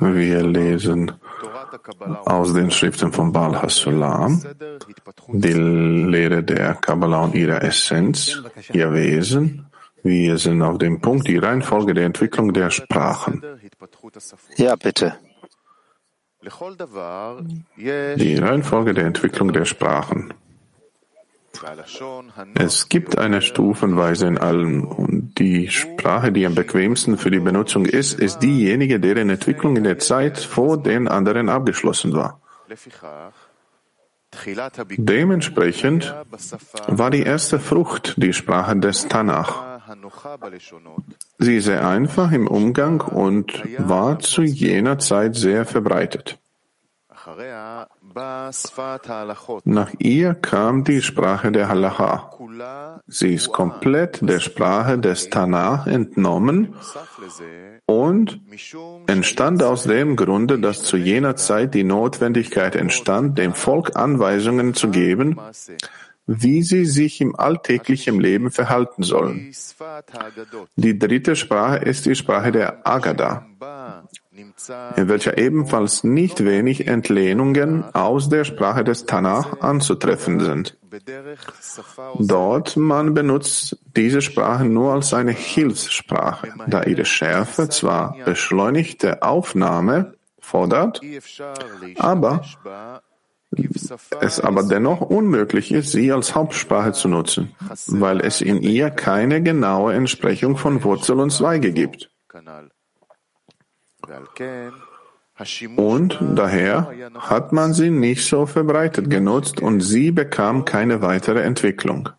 Wir lesen aus den Schriften von Baal Hasulam die Lehre der Kabbalah und ihrer Essenz, ihr Wesen. Wir sind auf dem Punkt die Reihenfolge der Entwicklung der Sprachen. Ja, bitte. Die Reihenfolge der Entwicklung der Sprachen. Es gibt eine Stufenweise in allem und die Sprache, die am bequemsten für die Benutzung ist, ist diejenige, deren Entwicklung in der Zeit vor den anderen abgeschlossen war. Dementsprechend war die erste Frucht die Sprache des Tanach. Sie ist sehr einfach im Umgang und war zu jener Zeit sehr verbreitet. Nach ihr kam die Sprache der Halacha. Sie ist komplett der Sprache des Tanach entnommen und entstand aus dem Grunde, dass zu jener Zeit die Notwendigkeit entstand, dem Volk Anweisungen zu geben, wie sie sich im alltäglichen Leben verhalten sollen. Die dritte Sprache ist die Sprache der Agada, in welcher ebenfalls nicht wenig Entlehnungen aus der Sprache des Tanach anzutreffen sind. Dort man benutzt diese Sprache nur als eine Hilfssprache, da ihre Schärfe zwar beschleunigte Aufnahme fordert, aber es aber dennoch unmöglich ist, sie als Hauptsprache zu nutzen, weil es in ihr keine genaue Entsprechung von Wurzel und Zweige gibt. Und daher hat man sie nicht so verbreitet genutzt und sie bekam keine weitere Entwicklung.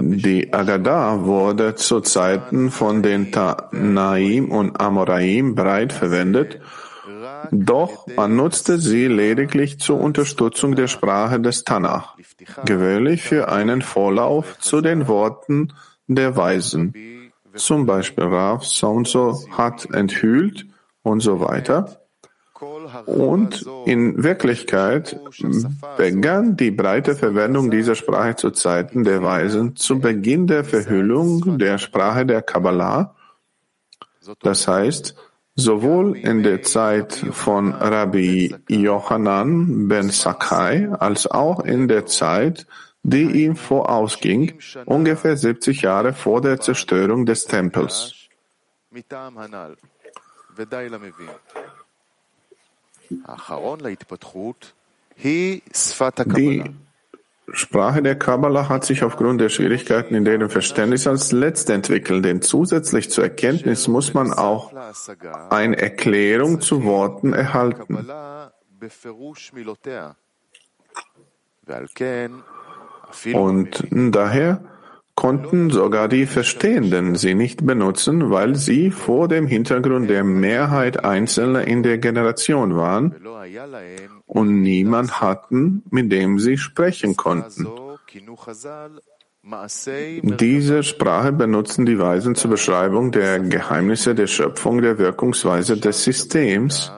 Die Agada wurde zu Zeiten von den Tanaim und Amoraim breit verwendet, doch man nutzte sie lediglich zur Unterstützung der Sprache des Tanach, gewöhnlich für einen Vorlauf zu den Worten der Weisen, zum Beispiel Rav so hat enthüllt und so weiter. Und in Wirklichkeit begann die breite Verwendung dieser Sprache zu Zeiten der Weisen zu Beginn der Verhüllung der Sprache der Kabbalah. Das heißt, sowohl in der Zeit von Rabbi Yochanan ben Sakai als auch in der Zeit, die ihm vorausging, ungefähr 70 Jahre vor der Zerstörung des Tempels. Die Sprache der Kabbalah hat sich aufgrund der Schwierigkeiten in deren Verständnis als letzte entwickelt, denn zusätzlich zur Erkenntnis muss man auch eine Erklärung zu Worten erhalten. Und daher konnten sogar die Verstehenden sie nicht benutzen, weil sie vor dem Hintergrund der Mehrheit Einzelner in der Generation waren und niemand hatten, mit dem sie sprechen konnten. Diese Sprache benutzen die Weisen zur Beschreibung der Geheimnisse der Schöpfung der Wirkungsweise des Systems,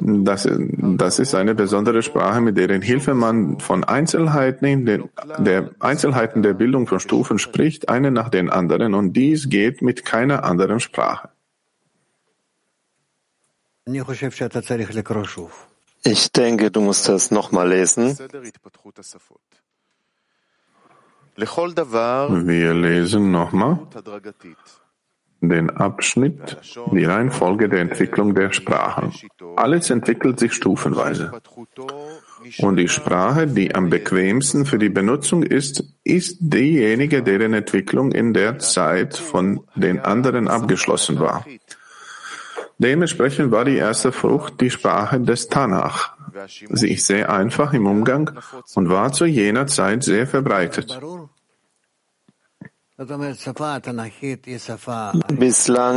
das, das ist eine besondere Sprache, mit deren Hilfe man von Einzelheiten, in den, der Einzelheiten der Bildung von Stufen spricht, eine nach den anderen, und dies geht mit keiner anderen Sprache. Ich denke, du musst das nochmal lesen. Wir lesen nochmal den Abschnitt, die Reihenfolge der Entwicklung der Sprachen. Alles entwickelt sich stufenweise. Und die Sprache, die am bequemsten für die Benutzung ist, ist diejenige, deren Entwicklung in der Zeit von den anderen abgeschlossen war. Dementsprechend war die erste Frucht die Sprache des Tanach. Sie ist sehr einfach im Umgang und war zu jener Zeit sehr verbreitet. Bislang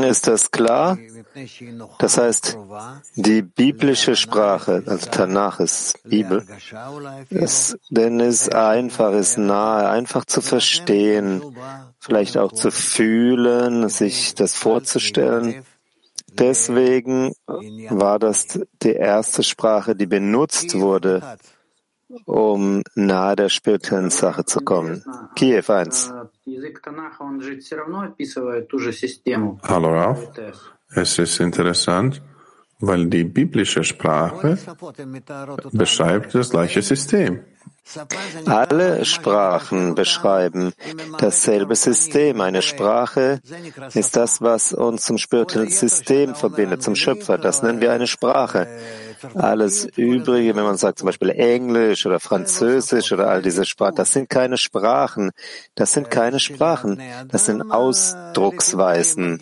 ist das klar. Das heißt, die biblische Sprache, also Tanach ist Bibel, ist, denn es einfach ist nahe, einfach zu verstehen, vielleicht auch zu fühlen, sich das vorzustellen. Deswegen war das die erste Sprache, die benutzt wurde um nahe der spirituellen Sache zu kommen. Kiew 1. Hallo Raf. Es ist interessant, weil die biblische Sprache beschreibt das gleiche System. Alle Sprachen beschreiben dasselbe System. Eine Sprache ist das, was uns zum spirituellen System verbindet, zum Schöpfer. Das nennen wir eine Sprache. Alles Übrige, wenn man sagt zum Beispiel Englisch oder Französisch oder all diese Sprachen, das sind keine Sprachen. Das sind keine Sprachen. Das sind Ausdrucksweisen.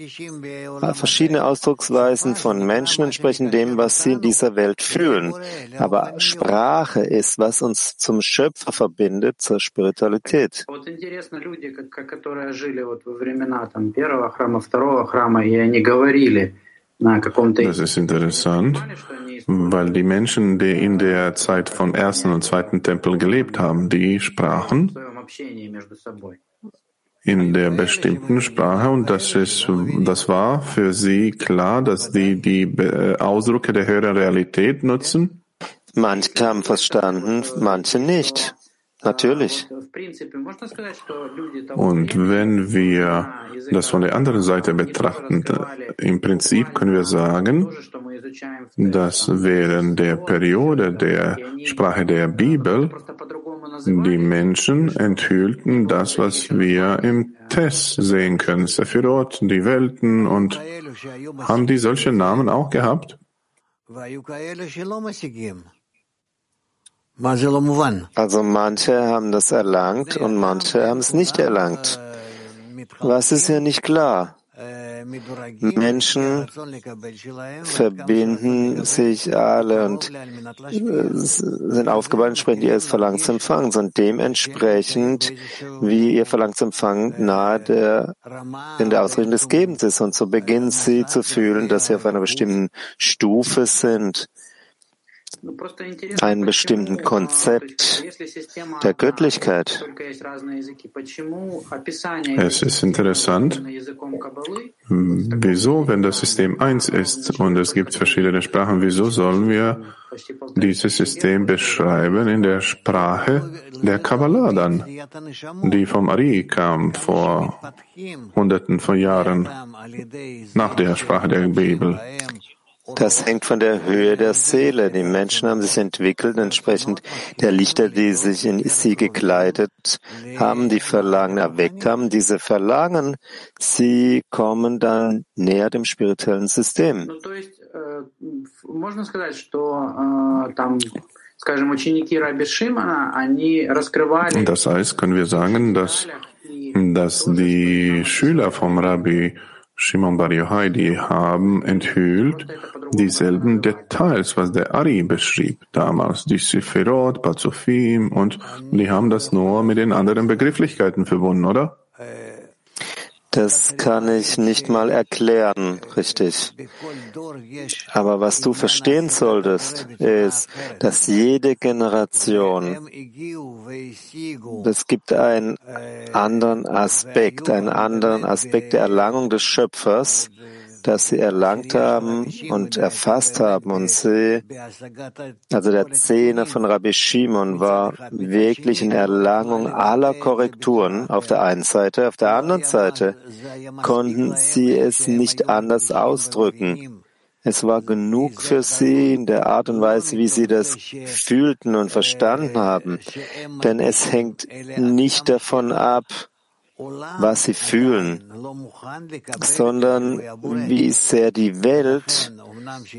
Verschiedene Ausdrucksweisen von Menschen entsprechen dem, was sie in dieser Welt fühlen. Aber Sprache ist, was uns zum Schöpfer verbindet, zur Spiritualität. Das ist interessant, weil die Menschen, die in der Zeit vom ersten und zweiten Tempel gelebt haben, die sprachen in der bestimmten Sprache und das ist, das war für sie klar, dass die die Ausdrücke der höheren Realität nutzen. Manche haben verstanden, manche nicht. Natürlich. Und wenn wir das von der anderen Seite betrachten, im Prinzip können wir sagen, dass während der Periode der Sprache der Bibel die Menschen enthüllten das, was wir im Tess sehen können, Sephirot, die Welten und haben die solche Namen auch gehabt? Also manche haben das erlangt und manche haben es nicht erlangt. Was ist ja nicht klar? Menschen verbinden sich alle und sind aufgebaut, entsprechend ihr Verlangen zu empfangen, sondern dementsprechend, wie ihr Verlangen zu empfangen nahe der, in der Ausrichtung des Gebens ist. Und so beginnen sie zu fühlen, dass sie auf einer bestimmten Stufe sind einem bestimmten Konzept der Göttlichkeit. Es ist interessant, wieso, wenn das System eins ist und es gibt verschiedene Sprachen, wieso sollen wir dieses System beschreiben in der Sprache der Kabbalah dann, die vom Ari kam vor Hunderten von Jahren nach der Sprache der Bibel. Das hängt von der Höhe der Seele. Die Menschen haben sich entwickelt, entsprechend der Lichter, die sich in sie gekleidet haben, die Verlangen erweckt haben. Diese Verlangen, sie kommen dann näher dem spirituellen System. Das heißt, können wir sagen, dass, dass die Schüler vom Rabbi Shimon Bar Yochai, die haben enthüllt dieselben Details, was der Ari beschrieb damals, die Sifirot, Pazufim und die haben das nur mit den anderen Begrifflichkeiten verbunden, oder? Das kann ich nicht mal erklären, richtig. Aber was du verstehen solltest, ist, dass jede Generation, es gibt einen anderen Aspekt, einen anderen Aspekt der Erlangung des Schöpfers, das sie erlangt haben und erfasst haben. Und sie, also der Zehner von Rabbi Shimon war wirklich in Erlangung aller Korrekturen auf der einen Seite. Auf der anderen Seite konnten sie es nicht anders ausdrücken. Es war genug für sie in der Art und Weise, wie sie das fühlten und verstanden haben. Denn es hängt nicht davon ab, was sie fühlen, sondern wie sehr die Welt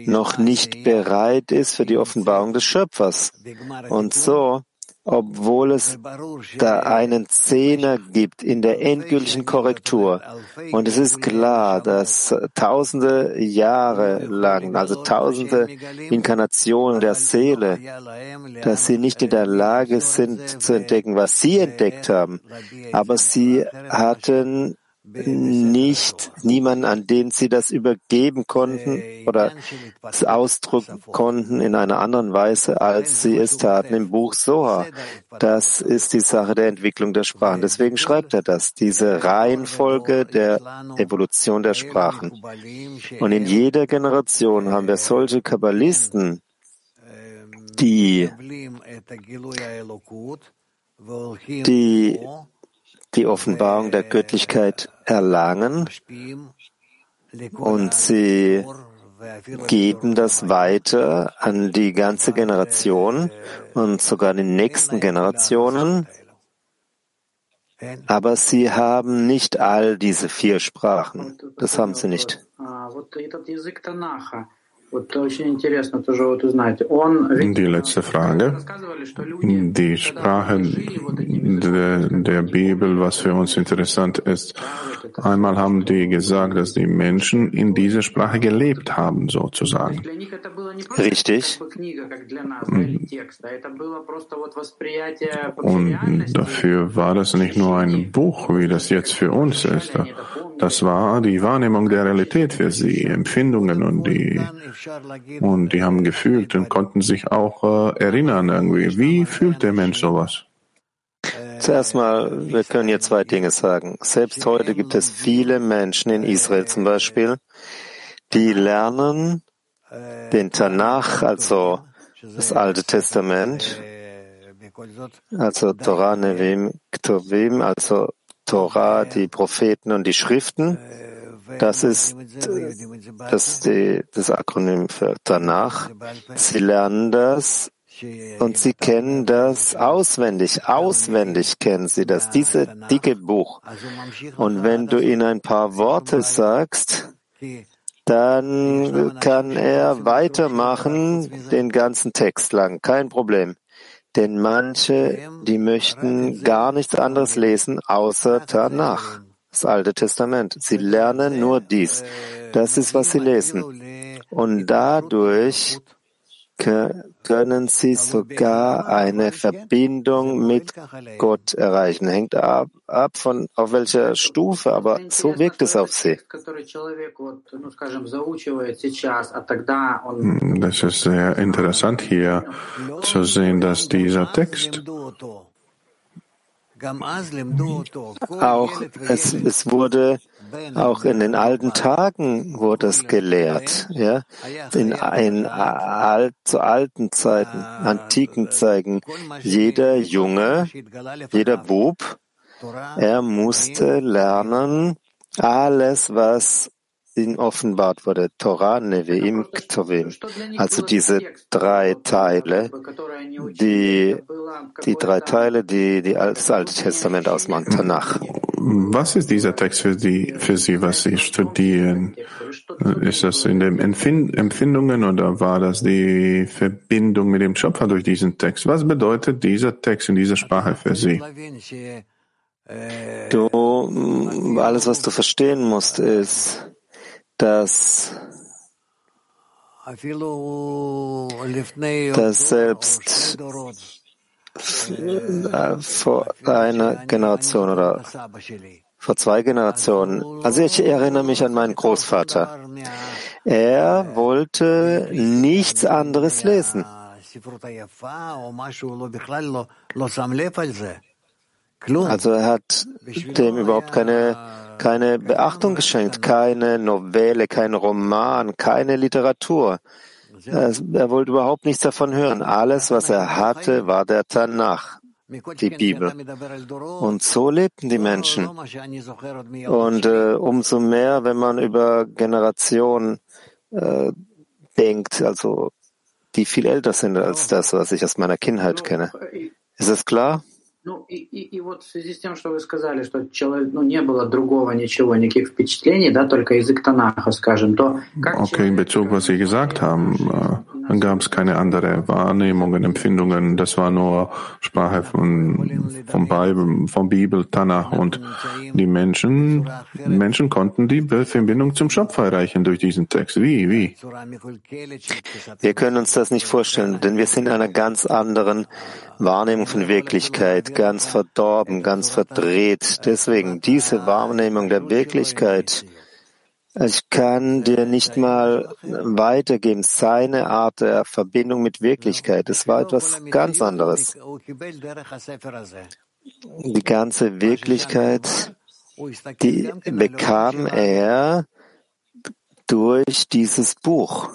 noch nicht bereit ist für die Offenbarung des Schöpfers. Und so obwohl es da einen Zehner gibt in der endgültigen Korrektur. Und es ist klar, dass tausende Jahre lang, also tausende Inkarnationen der Seele, dass sie nicht in der Lage sind zu entdecken, was sie entdeckt haben. Aber sie hatten nicht niemanden, an den sie das übergeben konnten oder es ausdrücken konnten in einer anderen Weise, als sie es taten im Buch Soha. Das ist die Sache der Entwicklung der Sprachen. Deswegen schreibt er das, diese Reihenfolge der Evolution der Sprachen. Und in jeder Generation haben wir solche Kabbalisten, die, die die Offenbarung der Göttlichkeit erlangen und sie geben das weiter an die ganze Generation und sogar die nächsten Generationen. Aber sie haben nicht all diese vier Sprachen. Das haben sie nicht. Die letzte Frage. Die Sprache der, der, Bibel, was für uns interessant ist. Einmal haben die gesagt, dass die Menschen in dieser Sprache gelebt haben, sozusagen. Richtig. Und dafür war das nicht nur ein Buch, wie das jetzt für uns ist. Das war die Wahrnehmung der Realität für sie, Empfindungen und die, und die haben gefühlt und konnten sich auch äh, erinnern irgendwie. Wie fühlt der Mensch sowas? Zuerst mal, wir können hier zwei Dinge sagen. Selbst heute gibt es viele Menschen in Israel zum Beispiel, die lernen den Tanach, also das Alte Testament, also Torah, Nevim, Ktuvim, also Torah, die Propheten und die Schriften. Das ist das, die, das Akronym für danach. Sie lernen das und sie kennen das auswendig. Auswendig kennen sie das, diese dicke Buch. Und wenn du ihnen ein paar Worte sagst, dann kann er weitermachen den ganzen Text lang. Kein Problem. Denn manche, die möchten gar nichts anderes lesen außer Tanach, das Alte Testament. Sie lernen nur dies. Das ist, was sie lesen. Und dadurch können sie sogar eine Verbindung mit Gott erreichen. Hängt ab, ab von auf welcher Stufe, aber so wirkt es auf sie. Das ist sehr interessant hier zu sehen, dass dieser Text auch es, es wurde auch in den alten Tagen wurde es gelehrt, ja, in, in alt, zu alten Zeiten, antiken Zeiten. Jeder Junge, jeder Bub, er musste lernen alles, was ihnen offenbart wurde. Torah, Nevi'im, Ktuvim. Also diese drei Teile, die, die drei Teile, die, die das Alte Testament ausmachen, Tanach. Was ist dieser Text für, die, für Sie, was Sie studieren? Ist das in den Empfindungen oder war das die Verbindung mit dem Schöpfer durch diesen Text? Was bedeutet dieser Text in dieser Sprache für Sie? Du, alles, was du verstehen musst, ist, dass, dass selbst äh, vor einer Generation oder vor zwei Generationen. Also ich erinnere mich an meinen Großvater. Er wollte nichts anderes lesen. Also er hat dem überhaupt keine, keine Beachtung geschenkt, keine Novelle, kein Roman, keine Literatur. Er wollte überhaupt nichts davon hören. Alles, was er hatte, war der Tanach, die Bibel. Und so lebten die Menschen. Und äh, umso mehr, wenn man über Generationen äh, denkt, also die viel älter sind als das, was ich aus meiner Kindheit kenne. Ist es klar? Ну и, и, и вот в связи с тем, что вы сказали, что человек, ну, не было другого ничего, никаких впечатлений, да, только язык Танаха, скажем, то как Okay, in Bezug, was Sie gesagt haben, dann gab es keine andere Wahrnehmungen, Empfindungen, das war nur Sprache von, vom Bibel, vom Bibel, Tanach und die Menschen, Menschen konnten die Verbindung zum Schöpfer erreichen durch diesen Text. Wie, wie? Wir können uns das nicht vorstellen, denn wir sind in einer ganz anderen Wahrnehmung von Wirklichkeit, ganz verdorben, ganz verdreht. Deswegen diese Wahrnehmung der Wirklichkeit, ich kann dir nicht mal weitergeben, seine Art der Verbindung mit Wirklichkeit. Es war etwas ganz anderes. Die ganze Wirklichkeit, die bekam er durch dieses Buch.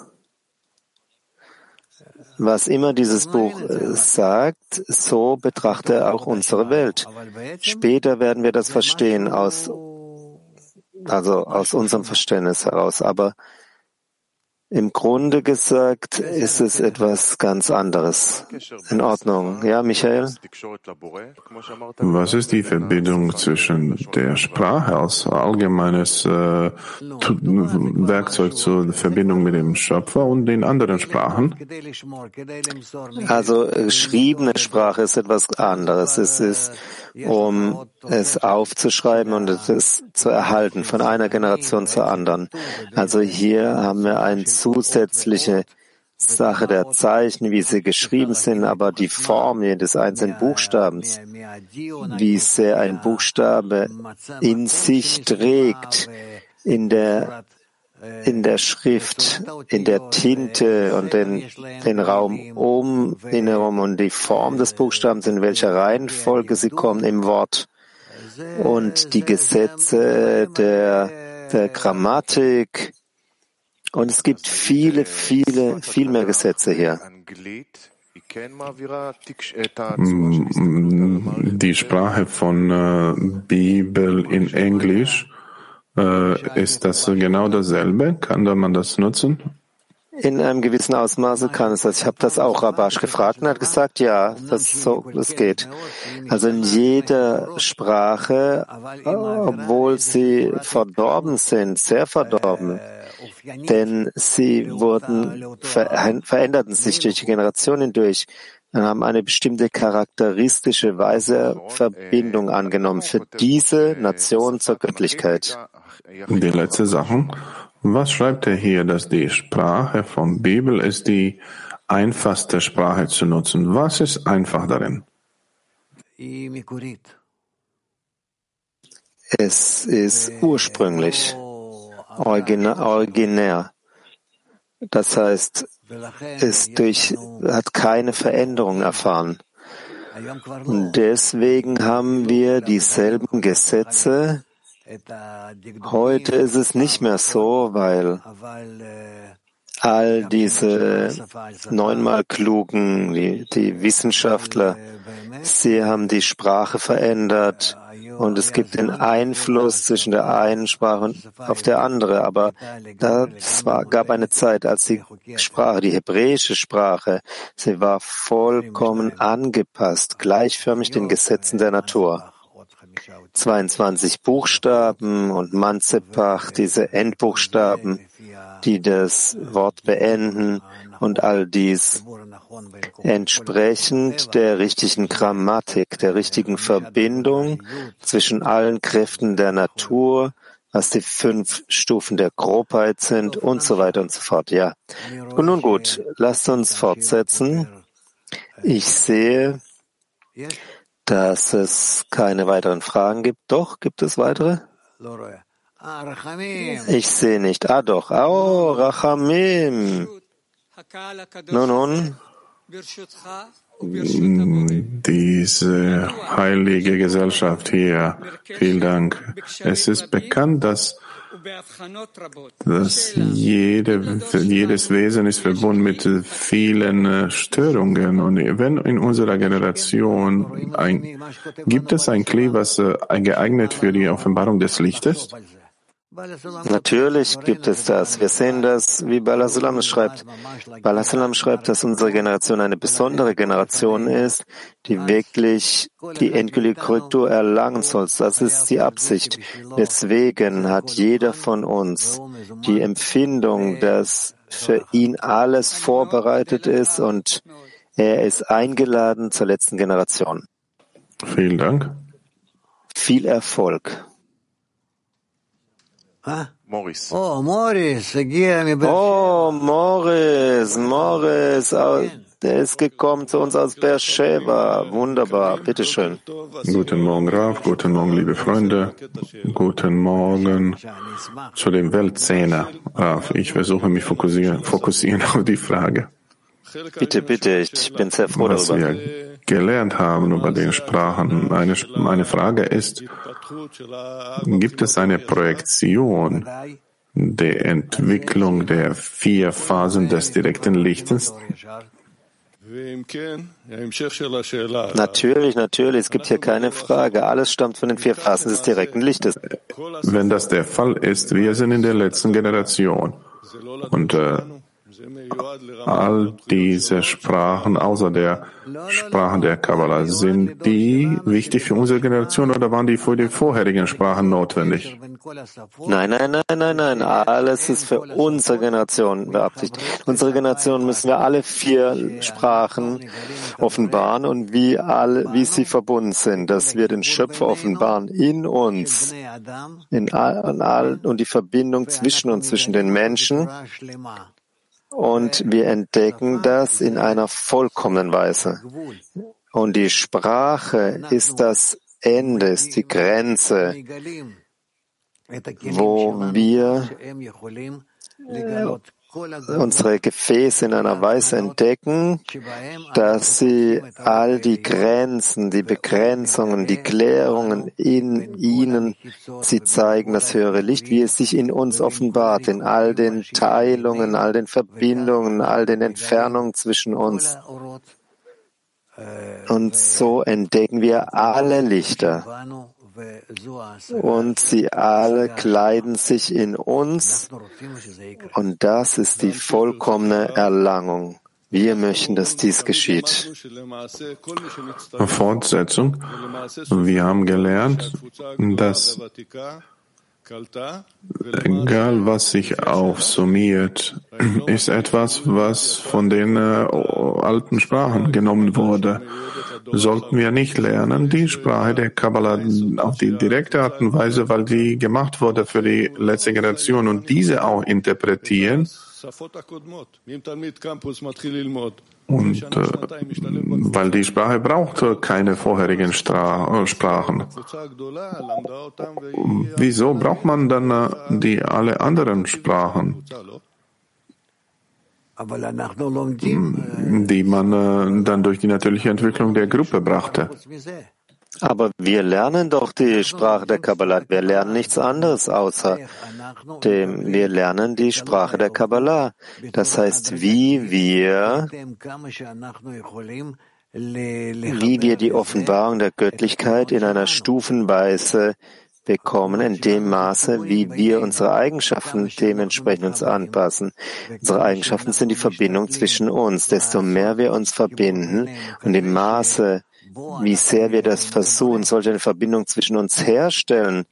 was immer dieses Buch äh, sagt, so betrachte er auch unsere Welt. Später werden wir das verstehen aus, also aus unserem Verständnis heraus. Aber im Grunde gesagt ist es etwas ganz anderes. In Ordnung. Ja, Michael? Was ist die Verbindung zwischen der Sprache als allgemeines äh, Werkzeug zur Verbindung mit dem Schöpfer und den anderen Sprachen? Also geschriebene Sprache ist etwas anderes. Es ist um es aufzuschreiben und es zu erhalten von einer Generation zur anderen. Also hier haben wir eine zusätzliche Sache der Zeichen, wie sie geschrieben sind, aber die Form jedes einzelnen Buchstabens, wie sehr ein Buchstabe in sich trägt, in der in der Schrift, in der Tinte und den, den Raum um ihn herum und die Form des Buchstabens, in welcher Reihenfolge sie kommen im Wort und die Gesetze der, der Grammatik. Und es gibt viele, viele, viel mehr Gesetze hier. Die Sprache von äh, Bibel in Englisch äh, ist das genau dasselbe? Kann man das nutzen? In einem gewissen Ausmaße kann es das. Ich habe das auch Rabash gefragt und er hat gesagt, ja, das, so, das geht. Also in jeder Sprache, obwohl sie verdorben sind, sehr verdorben, denn sie wurden, veränderten sich durch die Generationen hindurch und haben eine bestimmte charakteristische Weise Verbindung angenommen für diese Nation zur Göttlichkeit. Die letzte Sache. Was schreibt er hier, dass die Sprache von Bibel ist die einfachste Sprache zu nutzen? Was ist einfach darin? Es ist ursprünglich, originär. Das heißt, es durch, hat keine Veränderung erfahren. Und deswegen haben wir dieselben Gesetze, Heute ist es nicht mehr so, weil all diese neunmal klugen, die, die Wissenschaftler, sie haben die Sprache verändert und es gibt den Einfluss zwischen der einen Sprache und auf der andere. Aber das war, gab eine Zeit, als die Sprache, die hebräische Sprache, sie war vollkommen angepasst, gleichförmig den Gesetzen der Natur. 22 Buchstaben und Manzepach, diese Endbuchstaben, die das Wort beenden und all dies entsprechend der richtigen Grammatik, der richtigen Verbindung zwischen allen Kräften der Natur, was die fünf Stufen der Grobheit sind und so weiter und so fort. Ja. Und nun gut, lasst uns fortsetzen. Ich sehe, dass es keine weiteren Fragen gibt. Doch, gibt es weitere? Ich sehe nicht. Ah doch. Oh, Rachamim. Nun, nun. Diese heilige Gesellschaft hier. Vielen Dank. Es ist bekannt, dass dass jede, jedes Wesen ist verbunden mit vielen äh, Störungen. Und wenn in unserer Generation ein, gibt es ein Klee, was äh, geeignet für die Offenbarung des Lichtes? Natürlich gibt es das. Wir sehen das, wie Balasalam schreibt. Balasalam schreibt, dass unsere Generation eine besondere Generation ist, die wirklich die endgültige Korrektur erlangen soll. Das ist die Absicht. Deswegen hat jeder von uns die Empfindung, dass für ihn alles vorbereitet ist und er ist eingeladen zur letzten Generation. Vielen Dank. Viel Erfolg. Morris. Oh, Morris, Oh, Morris, Morris, der ist gekommen zu uns aus Beersheba. Wunderbar, bitteschön. Guten Morgen, Raf, guten Morgen, liebe Freunde. Guten Morgen zu dem Weltzehner. Raf, ich versuche mich fokussieren, fokussieren auf die Frage. Bitte, bitte, ich bin sehr froh Was darüber. Wir gelernt haben über den Sprachen. Eine, eine Frage ist, gibt es eine Projektion der Entwicklung der vier Phasen des direkten Lichtes? Natürlich, natürlich, es gibt hier keine Frage. Alles stammt von den vier Phasen des direkten Lichtes. Wenn das der Fall ist, wir sind in der letzten Generation. Und äh, all diese Sprachen außer der Sprachen der Kabbalah, sind die wichtig für unsere Generation oder waren die für die vorherigen Sprachen notwendig? Nein, nein, nein, nein, nein. Alles ist für unsere Generation beabsichtigt. Unsere Generation müssen wir alle vier Sprachen offenbaren und wie alle, wie sie verbunden sind, dass wir den Schöpfer offenbaren in uns, in all, all, und die Verbindung zwischen uns, zwischen den Menschen und wir entdecken das in einer vollkommenen Weise. Und die Sprache ist das Ende, ist die Grenze, wo wir unsere Gefäße in einer Weise entdecken, dass sie all die Grenzen, die Begrenzungen, die Klärungen in ihnen, sie zeigen das höhere Licht, wie es sich in uns offenbart, in all den Teilungen, all den Verbindungen, all den Entfernungen zwischen uns. Und so entdecken wir alle Lichter und sie alle kleiden sich in uns und das ist die vollkommene Erlangung. Wir möchten, dass dies geschieht. Fortsetzung. Wir haben gelernt, dass egal was sich aufsummiert, ist etwas, was von den äh, alten Sprachen genommen wurde sollten wir nicht lernen, die Sprache der Kabbalah auf die direkte Art und Weise, weil die gemacht wurde für die letzte Generation und diese auch interpretieren. Und äh, weil die Sprache braucht keine vorherigen Stra Sprachen. Wieso braucht man dann äh, die alle anderen Sprachen? die man äh, dann durch die natürliche Entwicklung der Gruppe brachte. Aber wir lernen doch die Sprache der Kabbalah. Wir lernen nichts anderes außer dem. Wir lernen die Sprache der Kabbalah. Das heißt, wie wir, wie wir die Offenbarung der Göttlichkeit in einer Stufenweise bekommen in dem Maße, wie wir unsere Eigenschaften dementsprechend uns anpassen. Unsere Eigenschaften sind die Verbindung zwischen uns. Desto mehr wir uns verbinden und im Maße, wie sehr wir das versuchen, solche eine Verbindung zwischen uns herstellen,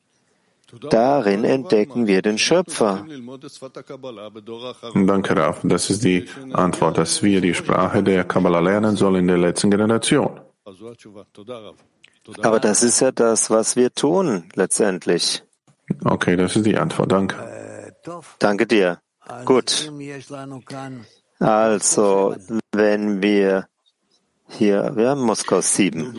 Darin entdecken wir den Schöpfer. Danke, Raf. Das ist die Antwort, dass wir die Sprache der Kabbalah lernen sollen in der letzten Generation. Aber das ist ja das, was wir tun, letztendlich. Okay, das ist die Antwort. Danke. Danke dir. Gut. Also, wenn wir hier, wir haben Moskau 7.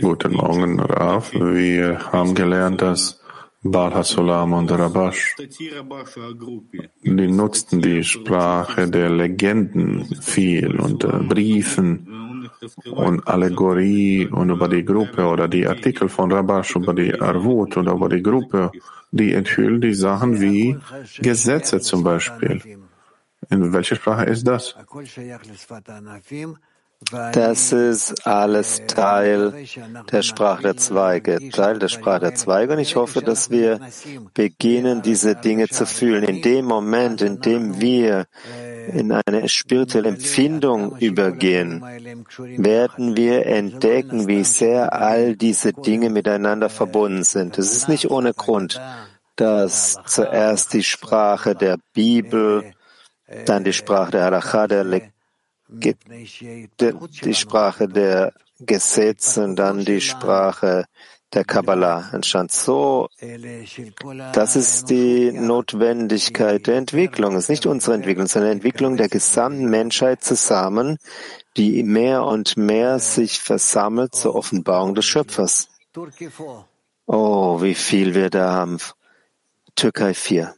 Guten Morgen, Raf. Wir haben gelernt, dass Baal Hasulam und Rabash, die nutzten die Sprache der Legenden viel und äh, Briefen und Allegorie und über die Gruppe oder die Artikel von Rabash über die Arvut oder über die Gruppe, die enthüllen die Sachen wie Gesetze zum Beispiel. In welcher Sprache ist das? Das ist alles Teil der Sprache der Zweige, Teil der Sprache der Zweige. Und ich hoffe, dass wir beginnen, diese Dinge zu fühlen. In dem Moment, in dem wir in eine spirituelle Empfindung übergehen, werden wir entdecken, wie sehr all diese Dinge miteinander verbunden sind. Es ist nicht ohne Grund, dass zuerst die Sprache der Bibel, dann die Sprache der Halacha, der die Sprache der Gesetze und dann die Sprache der Kabbalah entstand. So, das ist die Notwendigkeit der Entwicklung. Es ist nicht unsere Entwicklung, sondern die Entwicklung der gesamten Menschheit zusammen, die mehr und mehr sich versammelt zur Offenbarung des Schöpfers. Oh, wie viel wir da haben. Türkei 4.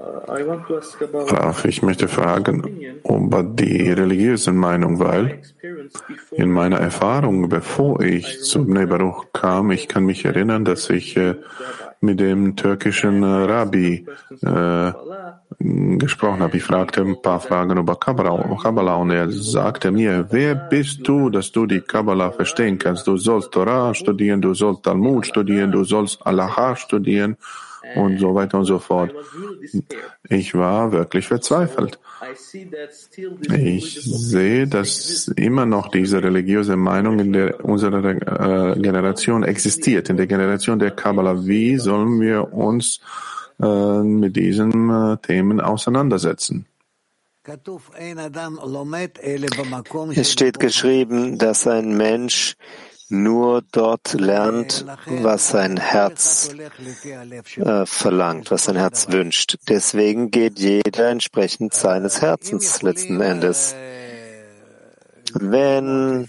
Raf, ich möchte fragen über die religiöse Meinung, weil in meiner Erfahrung, bevor ich zum Nebaruch kam, ich kann mich erinnern, dass ich äh, mit dem türkischen Rabbi äh, gesprochen habe. Ich fragte ein paar Fragen über Kabbalah und er sagte mir, wer bist du, dass du die Kabbalah verstehen kannst? Du sollst Torah studieren, du sollst Talmud studieren, du sollst Allah studieren und so weiter und so fort. Ich war wirklich verzweifelt. Ich sehe, dass immer noch diese religiöse Meinung in der, unserer äh, Generation existiert, in der Generation der Kabbalah. Wie sollen wir uns äh, mit diesen äh, Themen auseinandersetzen? Es steht geschrieben, dass ein Mensch nur dort lernt, was sein Herz äh, verlangt, was sein Herz wünscht. Deswegen geht jeder entsprechend seines Herzens letzten Endes. Wenn,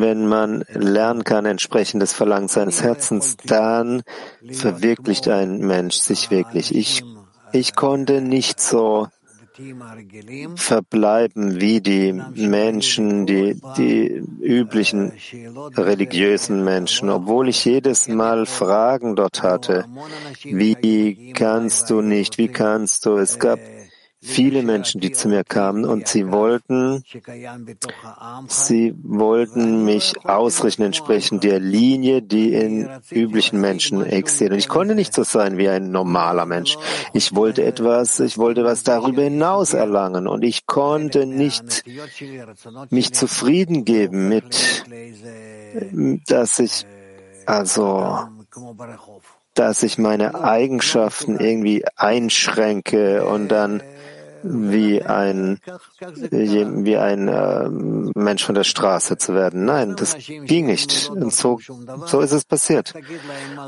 wenn man lernen kann entsprechend des Verlangens seines Herzens, dann verwirklicht ein Mensch sich wirklich. Ich, ich konnte nicht so verbleiben wie die Menschen, die, die üblichen religiösen Menschen, obwohl ich jedes Mal Fragen dort hatte. Wie kannst du nicht? Wie kannst du? Es gab viele Menschen, die zu mir kamen und sie wollten, sie wollten mich ausrichten entsprechend der Linie, die in üblichen Menschen existiert. Und ich konnte nicht so sein wie ein normaler Mensch. Ich wollte etwas, ich wollte was darüber hinaus erlangen und ich konnte nicht mich zufrieden geben mit, dass ich, also, dass ich meine Eigenschaften irgendwie einschränke und dann wie ein, wie ein äh, Mensch von der Straße zu werden. Nein, das ging nicht. Und so, so ist es passiert.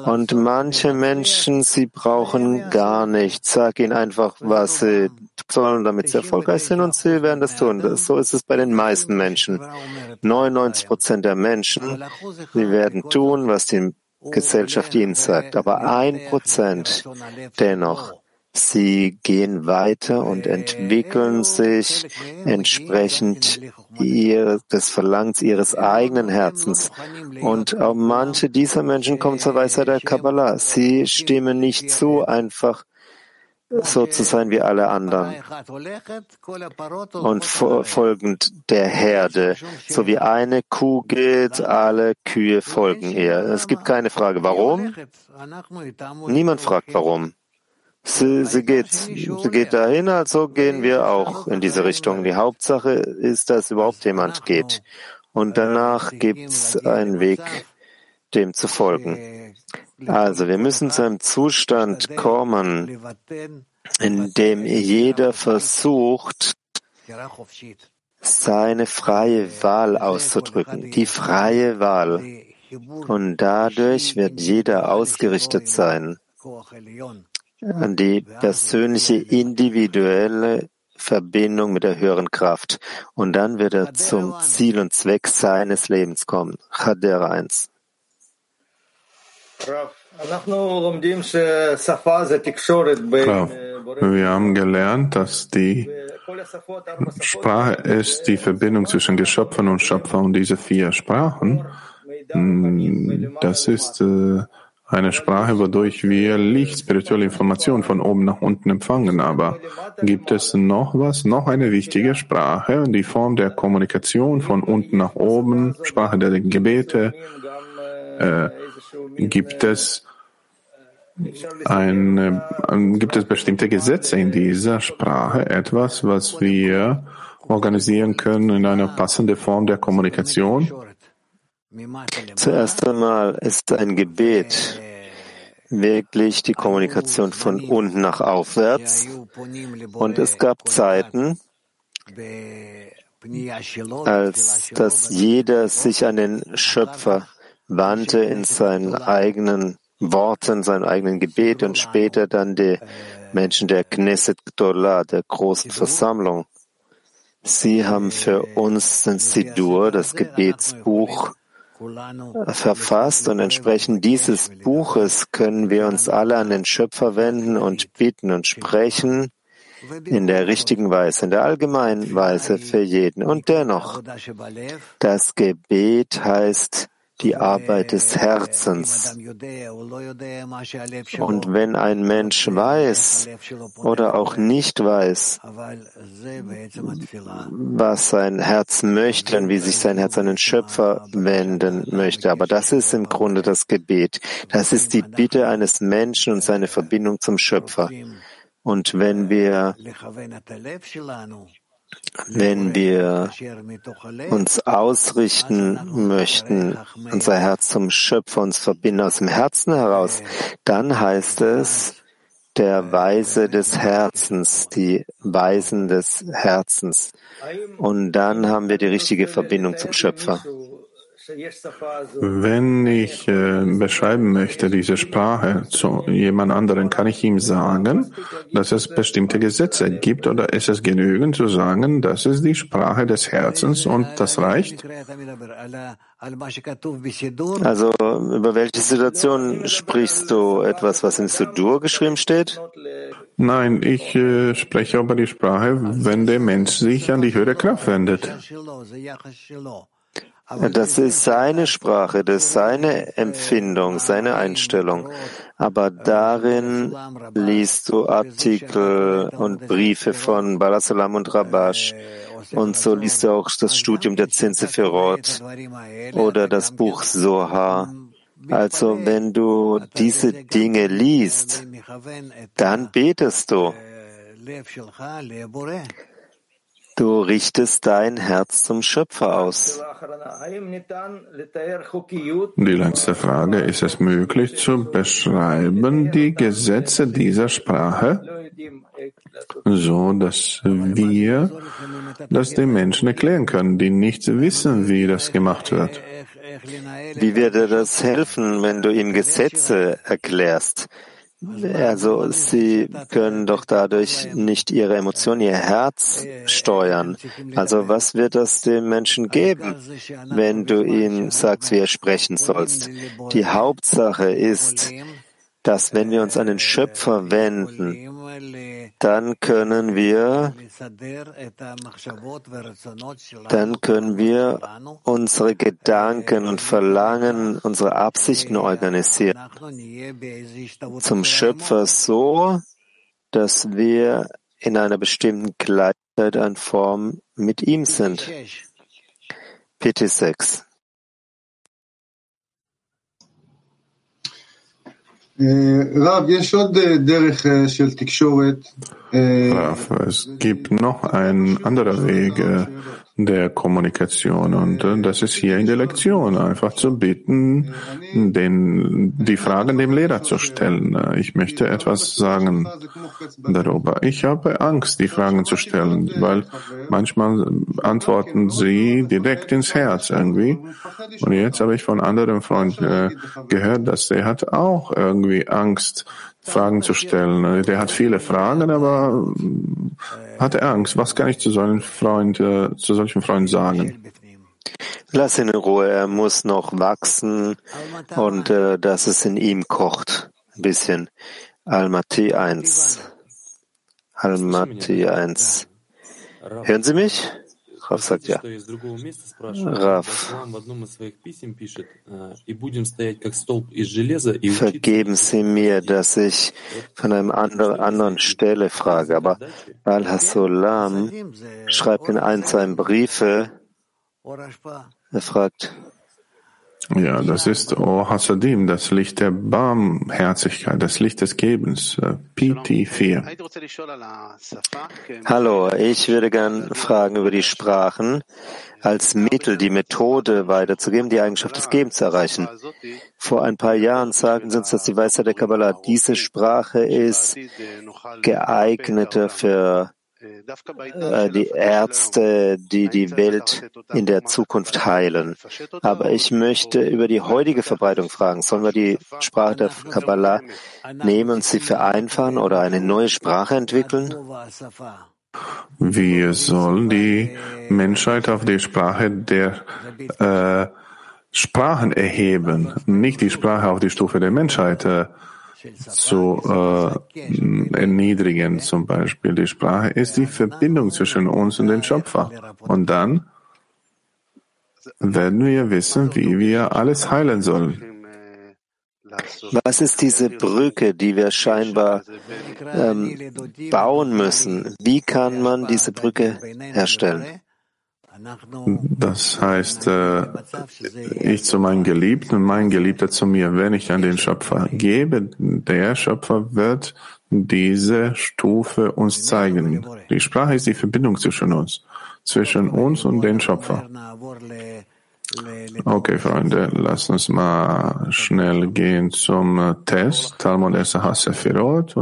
Und manche Menschen, sie brauchen gar nichts. Sag ihnen einfach, was sie sollen, damit sie erfolgreich sind und sie werden das tun. Das, so ist es bei den meisten Menschen. 99 Prozent der Menschen, sie werden tun, was die Gesellschaft ihnen sagt. Aber ein Prozent dennoch, Sie gehen weiter und entwickeln sich entsprechend ihr, des Verlangens ihres eigenen Herzens. Und auch manche dieser Menschen kommen zur Weisheit der Kabbalah. Sie stimmen nicht zu, einfach so zu sein wie alle anderen und folgend der Herde. So wie eine Kuh geht, alle Kühe folgen ihr. Es gibt keine Frage, warum. Niemand fragt, warum. Sie, sie, geht, sie geht dahin, also gehen wir auch in diese Richtung. Die Hauptsache ist, dass überhaupt jemand geht. Und danach gibt's einen Weg, dem zu folgen. Also wir müssen zu einem Zustand kommen, in dem jeder versucht, seine freie Wahl auszudrücken. Die freie Wahl. Und dadurch wird jeder ausgerichtet sein die persönliche, individuelle Verbindung mit der höheren Kraft. Und dann wird er zum Ziel und Zweck seines Lebens kommen. Chader 1. Wir haben gelernt, dass die Sprache ist die Verbindung zwischen Geschöpfen und Schöpfer und diese vier Sprachen, das ist äh, eine Sprache, wodurch wir Licht, spirituelle Information von oben nach unten empfangen. Aber gibt es noch was? Noch eine wichtige Sprache, die Form der Kommunikation von unten nach oben, Sprache der Gebete. Äh, gibt es ein, gibt es bestimmte Gesetze in dieser Sprache, etwas, was wir organisieren können in einer passenden Form der Kommunikation? Zuerst einmal ist ein Gebet wirklich die Kommunikation von unten nach aufwärts. Und es gab Zeiten, als dass jeder sich an den Schöpfer wandte in seinen eigenen Worten, seinen eigenen Gebet und später dann die Menschen der Knesset Gdolah, der großen Versammlung. Sie haben für uns den Sidur, das Gebetsbuch, verfasst und entsprechend dieses Buches können wir uns alle an den Schöpfer wenden und bitten und sprechen in der richtigen Weise, in der allgemeinen Weise für jeden. Und dennoch, das Gebet heißt die Arbeit des Herzens. Und wenn ein Mensch weiß oder auch nicht weiß, was sein Herz möchte und wie sich sein Herz an den Schöpfer wenden möchte, aber das ist im Grunde das Gebet. Das ist die Bitte eines Menschen und seine Verbindung zum Schöpfer. Und wenn wir wenn wir uns ausrichten möchten, unser Herz zum Schöpfer uns verbinden aus dem Herzen heraus, dann heißt es der Weise des Herzens, die Weisen des Herzens. Und dann haben wir die richtige Verbindung zum Schöpfer. Wenn ich äh, beschreiben möchte diese Sprache zu jemand anderen, kann ich ihm sagen, dass es bestimmte Gesetze gibt oder ist es genügend zu sagen, das ist die Sprache des Herzens und das reicht? Also über welche Situation sprichst du? Etwas, was in Sudur geschrieben steht? Nein, ich äh, spreche über die Sprache, wenn der Mensch sich an die höhere Kraft wendet. Das ist seine Sprache, das ist seine Empfindung, seine Einstellung. Aber darin liest du Artikel und Briefe von Balasalam und Rabash. Und so liest du auch das Studium der Zinseferot oder das Buch Soha. Also wenn du diese Dinge liest, dann betest du. Du richtest dein Herz zum Schöpfer aus. Die letzte Frage, ist es möglich zu beschreiben die Gesetze dieser Sprache, so dass wir das den Menschen erklären können, die nicht wissen, wie das gemacht wird? Wie wird dir das helfen, wenn du ihm Gesetze erklärst? Also sie können doch dadurch nicht ihre Emotionen, ihr Herz steuern. Also was wird das dem Menschen geben, wenn du ihm sagst, wie er sprechen sollst? Die Hauptsache ist, dass wenn wir uns an den Schöpfer wenden, dann können wir, dann können wir unsere Gedanken und Verlangen, unsere Absichten organisieren zum Schöpfer so, dass wir in einer bestimmten Gleichheit an Form mit ihm sind. Bitte 6. Rav, es gibt noch ein anderer Weg der Kommunikation und das ist hier in der Lektion, einfach zu bitten, den, die Fragen dem Lehrer zu stellen. Ich möchte etwas sagen darüber. Ich habe Angst, die Fragen zu stellen, weil manchmal antworten sie direkt ins Herz irgendwie. Und jetzt habe ich von anderen Freunden gehört, dass der hat auch irgendwie Angst, Fragen zu stellen. Der hat viele Fragen, aber hat er Angst. Was kann ich zu solchen Freund, äh, zu solchen Freunden sagen? Lass ihn in Ruhe. Er muss noch wachsen und äh, dass es in ihm kocht. Ein bisschen. Almaty 1. Almaty 1. Hören Sie mich? Rav sagt ja. Rav, vergeben Sie mir, dass ich von einer anderen, anderen Stelle frage, aber Al-Hasolam schreibt in ein seiner Briefe, er fragt, ja, das ist O Hasadim, das Licht der Barmherzigkeit, das Licht des Gebens, äh, PT4. Hallo, ich würde gern fragen über die Sprachen als Mittel, die Methode weiterzugeben, die Eigenschaft des Gebens zu erreichen. Vor ein paar Jahren sagten sie uns, dass die Weisheit der Kabbalah, diese Sprache ist geeigneter für die Ärzte, die die Welt in der Zukunft heilen. Aber ich möchte über die heutige Verbreitung fragen. Sollen wir die Sprache der Kabbalah nehmen und sie vereinfachen oder eine neue Sprache entwickeln? Wir sollen die Menschheit auf die Sprache der äh, Sprachen erheben, nicht die Sprache auf die Stufe der Menschheit äh, zu äh, erniedrigen. Zum Beispiel die Sprache ist die Verbindung zwischen uns und dem Schöpfer. Und dann werden wir wissen, wie wir alles heilen sollen. Was ist diese Brücke, die wir scheinbar ähm, bauen müssen? Wie kann man diese Brücke herstellen? Das heißt, äh, ich zu meinem Geliebten und mein Geliebter zu mir. Wenn ich an den Schöpfer gebe, der Schöpfer wird diese Stufe uns zeigen. Die Sprache ist die Verbindung zwischen uns, zwischen uns und dem Schöpfer. Okay, Freunde, lass uns mal schnell gehen zum Test. Talmud Esahas Sefirot